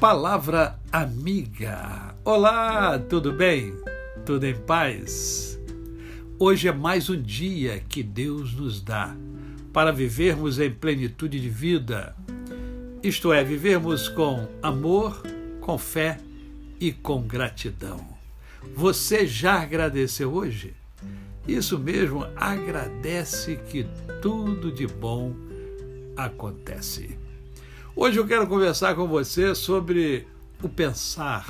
Palavra Amiga. Olá, tudo bem? Tudo em paz? Hoje é mais um dia que Deus nos dá para vivermos em plenitude de vida, isto é, vivermos com amor, com fé e com gratidão. Você já agradeceu hoje? Isso mesmo, agradece que tudo de bom acontece. Hoje eu quero conversar com você sobre o pensar,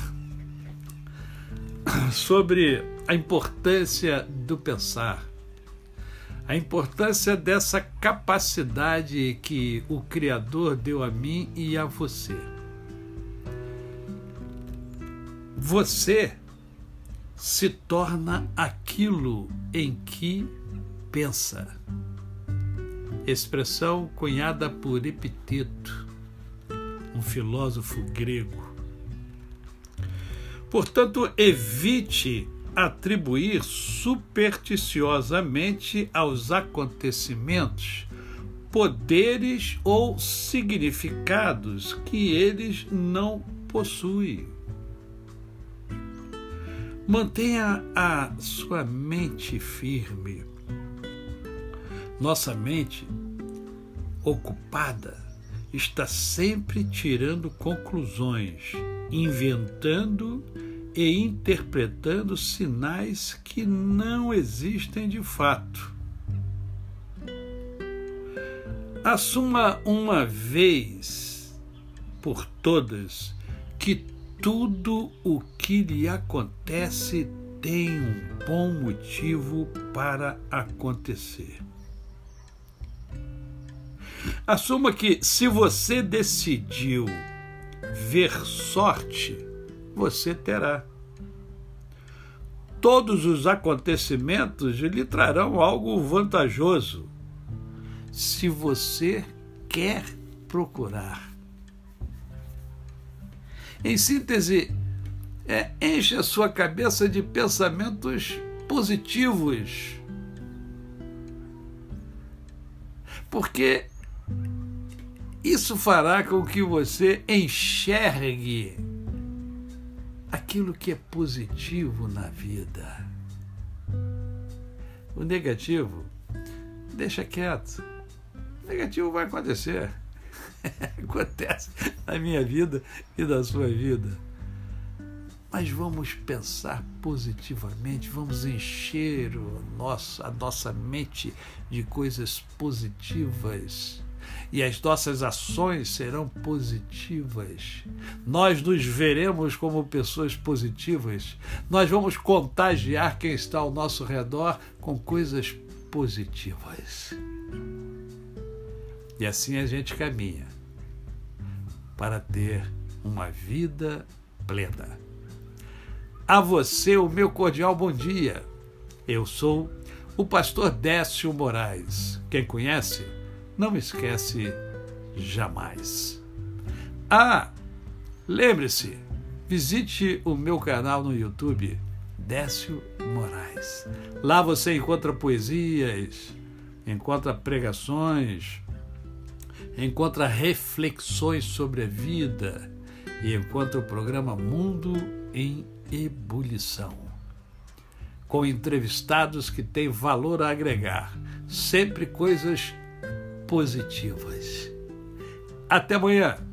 sobre a importância do pensar, a importância dessa capacidade que o Criador deu a mim e a você. Você se torna aquilo em que pensa. Expressão cunhada por Epiteto um filósofo grego. Portanto, evite atribuir supersticiosamente aos acontecimentos poderes ou significados que eles não possuem. Mantenha a sua mente firme. Nossa mente ocupada está sempre tirando conclusões, inventando e interpretando sinais que não existem de fato. Assuma uma vez por todas que tudo o que lhe acontece tem um bom motivo para acontecer. Assuma que se você decidiu ver sorte, você terá. Todos os acontecimentos lhe trarão algo vantajoso, se você quer procurar. Em síntese, é, enche a sua cabeça de pensamentos positivos. Porque isso fará com que você enxergue aquilo que é positivo na vida. O negativo, deixa quieto. O negativo vai acontecer. Acontece na minha vida e na sua vida. Mas vamos pensar positivamente, vamos encher o nosso, a nossa mente de coisas positivas e as nossas ações serão positivas. Nós nos veremos como pessoas positivas. Nós vamos contagiar quem está ao nosso redor com coisas positivas. E assim a gente caminha para ter uma vida plena. A você, o meu cordial bom dia. Eu sou o pastor Décio Moraes. Quem conhece? Não esquece jamais. Ah, lembre-se, visite o meu canal no YouTube, Décio Moraes. Lá você encontra poesias, encontra pregações, encontra reflexões sobre a vida e encontra o programa Mundo em Ebulição, com entrevistados que têm valor a agregar, sempre coisas positivas. Até amanhã!